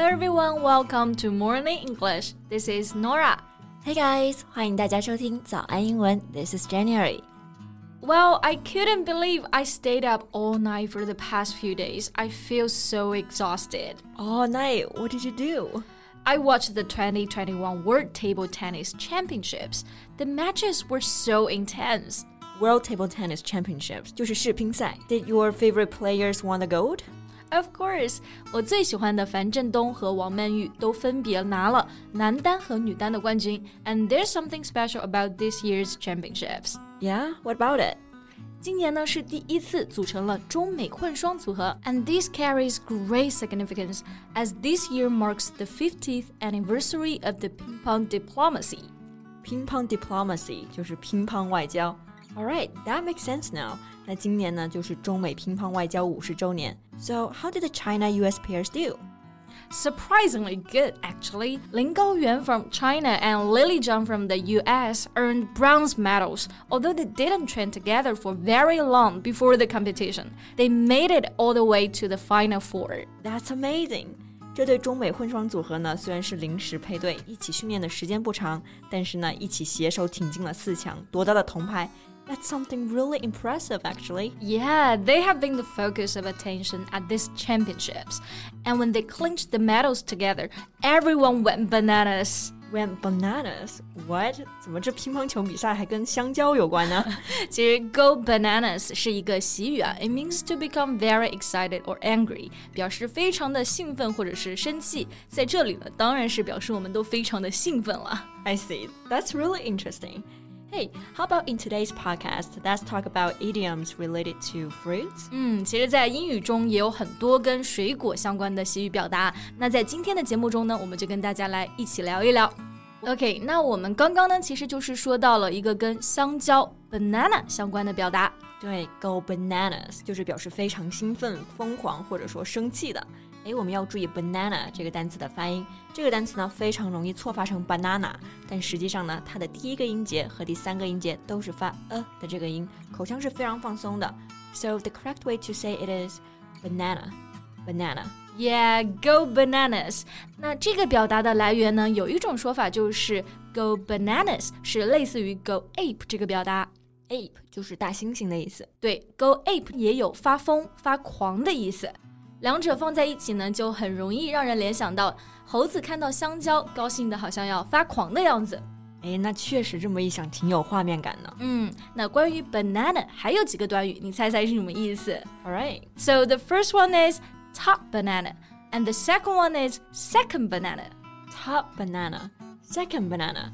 Hello everyone, welcome to Morning English. This is Norah. Hey guys，欢迎大家收听早安英文。This is January. Well, I couldn't believe I stayed up all night for the past few days. I feel so exhausted. All night? What did you do? I watched the 2021 World Table Tennis Championships. The matches were so intense. World Table Tennis Championships 就是世乒赛. Did your favorite players won the gold? Of course，我最喜欢的樊振东和王曼昱都分别拿了男单和女单的冠军。And there's something special about this year's championships. Yeah, what about it? 今年呢是第一次组成了中美混双组合，and this carries great significance as this year marks the 50th anniversary of the ping pong diplomacy. Ping pong diplomacy 就是乒乓外交。All right, that makes sense now. 那今年呢就是中美乒乓外交五十周年。So how did the China-U.S. pairs do? Surprisingly good, actually. Lin Gaoyuan from China and Lily Zhang from the US earned bronze medals, although they didn't train together for very long before the competition. They made it all the way to the final four. That's amazing. 这对中美混双组合呢，虽然是临时配对，一起训练的时间不长，但是呢，一起携手挺进了四强，夺得了铜牌。 that's something really impressive, actually. Yeah, they have been the focus of attention at these championships. And when they clinched the medals together, everyone went bananas. Went bananas? What? 怎么这乒乓球比赛还跟香蕉有关呢？其实 go bananas 是一个习语啊，it means to become very excited or angry，表示非常的兴奋或者是生气。在这里呢，当然是表示我们都非常的兴奋了。I see. That's really interesting. Hey, how about in today's podcast? Let's talk about idioms related to fruits. 嗯，其实，在英语中也有很多跟水果相关的习语表达。那在今天的节目中呢，我们就跟大家来一起聊一聊。OK，那我们刚刚呢，其实就是说到了一个跟香蕉 banana 相关的表达。对，go bananas 就是表示非常兴奋、疯狂或者说生气的。哎，我们要注意 banana 这个单词的发音。这个单词呢非常容易错发成 banana，但实际上呢，它的第一个音节和第三个音节都是发呃的这个音，口腔是非常放松的。So the correct way to say it is banana, banana. Yeah, go bananas. 那这个表达的来源呢，有一种说法就是 go bananas 是类似于 go ape 这个表达。ape 就是大猩猩的意思。对，go ape 也有发疯、发狂的意思。两者放在一起呢，就很容易让人联想到猴子看到香蕉，高兴的好像要发狂的样子。哎，那确实这么一想，挺有画面感的。嗯，那关于 banana 还有几个短语，你猜猜是什么意思？All right. So the first one is top banana, and the second one is second banana. Top banana, second banana.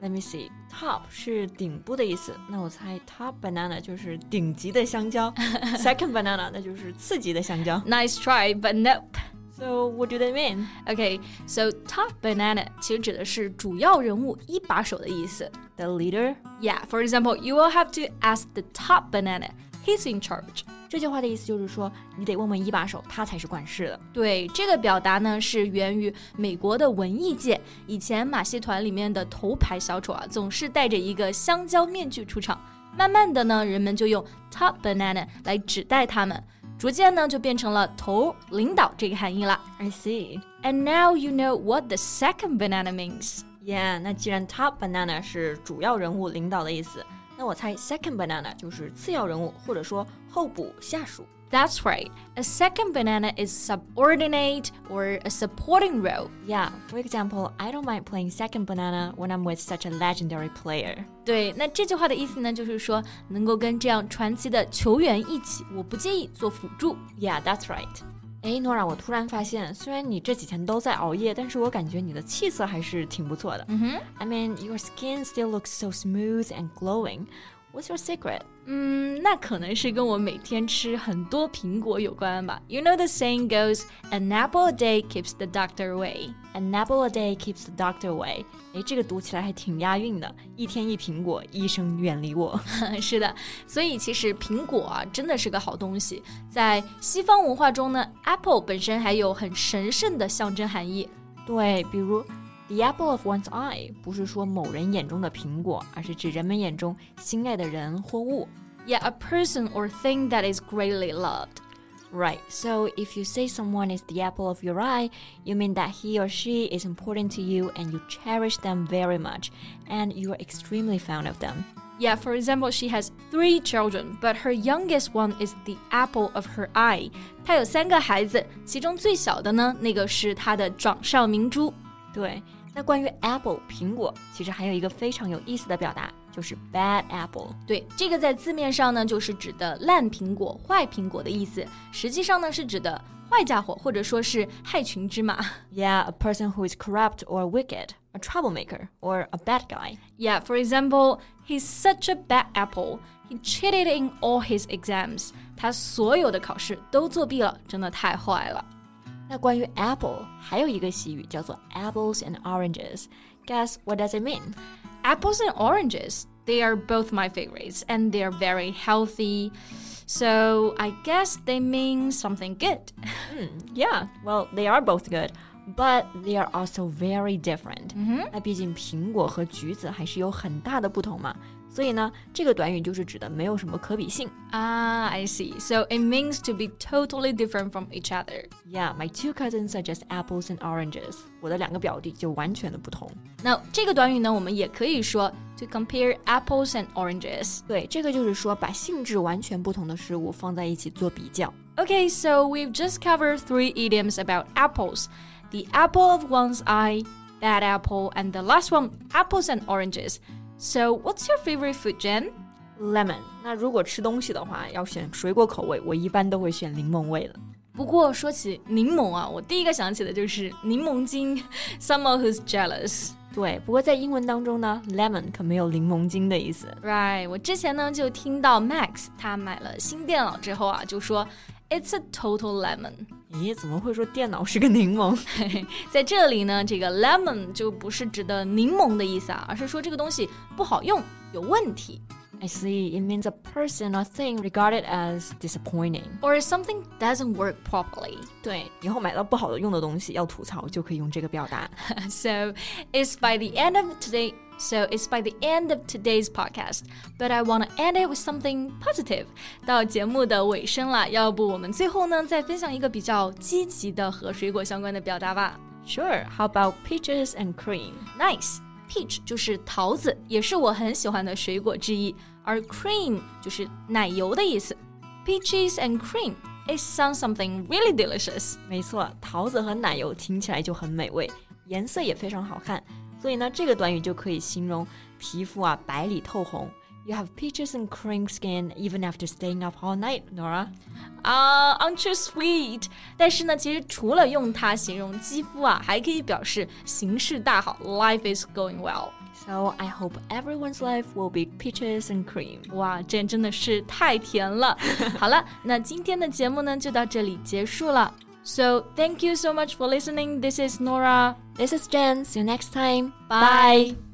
Let me see. Top 是顶部的意思，那我猜 top banana 就是顶级的香蕉。Second banana 那就是次级的香蕉。Nice try, but nope. So what do they mean? Okay, so top banana 其实指的是主要人物、一把手的意思。The leader? Yeah, for example, you will have to ask the top banana. He's in charge. 这句话的意思就是说，你得问问一把手，他才是管事的。对，这个表达呢是源于美国的文艺界。以前马戏团里面的头牌小丑啊，总是戴着一个香蕉面具出场。慢慢的呢，人们就用 top banana 来指代他们，逐渐呢就变成了头领导这个含义了。I see. And now you know what the second banana means. Yeah，那既然 top banana 是主要人物、领导的意思。那我猜 second banana 就是次要人物，或者说候补下属。That's right. A second banana is subordinate or a supporting role. Yeah, for example, I don't mind playing second banana when I'm with such a legendary player. 对，那这句话的意思呢，就是说能够跟这样传奇的球员一起，我不介意做辅助。Yeah, that's right. 哎，诺拉，我突然发现，虽然你这几天都在熬夜，但是我感觉你的气色还是挺不错的。嗯哼，I mean your skin still looks so smooth and glowing. What's your secret? 嗯，那可能是跟我每天吃很多苹果有关吧。You know the saying goes, "An apple a day keeps the doctor away." An apple a day keeps the doctor away. 哎，这个读起来还挺押韵的。一天一苹果，医生远离我。是的，所以其实苹果啊，真的是个好东西。在西方文化中呢，apple 本身还有很神圣的象征含义。对，比如。The apple of one's eye 不是说某人眼中的苹果，而是指人们眼中心爱的人或物。Yeah, a person or thing that is greatly loved. Right. So if you say someone is the apple of your eye, you mean that he or she is important to you and you cherish them very much and you are extremely fond of them. Yeah, for example, she has three children, but her youngest one is the apple of her eye. 她有三个孩子，其中最小的呢，那个是她的掌上明珠。对， 那关于 apple 苹果，其实还有一个非常有意思的表达，就是 bad apple。对，这个在字面上呢，就是指的烂苹果、坏苹果的意思。实际上呢，是指的坏家伙，或者说是害群之马。Yeah, a person who is corrupt or wicked, a troublemaker, or a bad guy. Yeah, for example, he's such a bad apple. He cheated in all his exams. 他所有的考试都作弊了，真的太坏了。 那关于 apple 还有一个习语叫做 apples and oranges. Guess what does it mean? Apples and oranges. They are both my favorites and they're very healthy. So I guess they mean something good. Hmm, yeah, well, they are both good. But they are also very different. 那毕竟苹果和橘子还是有很大的不同嘛。 所以呢，这个短语就是指的没有什么可比性。Ah, I see. So it means to be totally different from each other. Yeah, my two cousins are just apples and oranges. 我的两个表弟就完全的不同。那这个短语呢，我们也可以说 to compare apples and oranges. 对，这个就是说把性质完全不同的事物放在一起做比较。Okay, so we've just covered three idioms about apples. The apple of one's eye, bad apple, and the last one, apples and oranges. So, what's your favorite food, Jen? Lemon。那如果吃东西的话，要选水果口味，我一般都会选柠檬味的。不过说起柠檬啊，我第一个想起的就是柠檬精，someone who's jealous。对，不过在英文当中呢，lemon 可没有柠檬精的意思。Right，我之前呢就听到 Max 他买了新电脑之后啊，就说 It's a total lemon。 咦，怎么会说电脑是个柠檬？在这里呢，这个 lemon 就不是指的柠檬的意思啊，而是说这个东西不好用，有问题。I see. It means a person or thing regarded as disappointing. Or something doesn't work properly. 对，以后买到不好的用的东西要吐槽，就可以用这个表达。so it's by the end of today. So it's by the end of today's podcast, but I want to end it with something positive. 到节目的尾声了，要不我们最后呢再分享一个比较积极的和水果相关的表达吧？Sure. How about peaches and cream? Nice. Peach 就是桃子，也是我很喜欢的水果之一。 而 cream 就是奶油的意思。Peaches and cream. It sounds something really delicious. 没错，桃子和奶油听起来就很美味，颜色也非常好看。所以呢，这个短语就可以形容皮肤啊白里透红。You have peaches and cream skin even after staying up all night, Norah. Uh, ah 啊、uh,，aren't you sweet? sweet？但是呢，其实除了用它形容肌肤啊，还可以表示形势大好，life is going well. So I hope everyone's life will be peaches and cream. cream。哇，这真的是太甜了。好了，那今天的节目呢就到这里结束了。So thank you so much for listening. This is Norah. This is Jen. See you next time. Bye. Bye.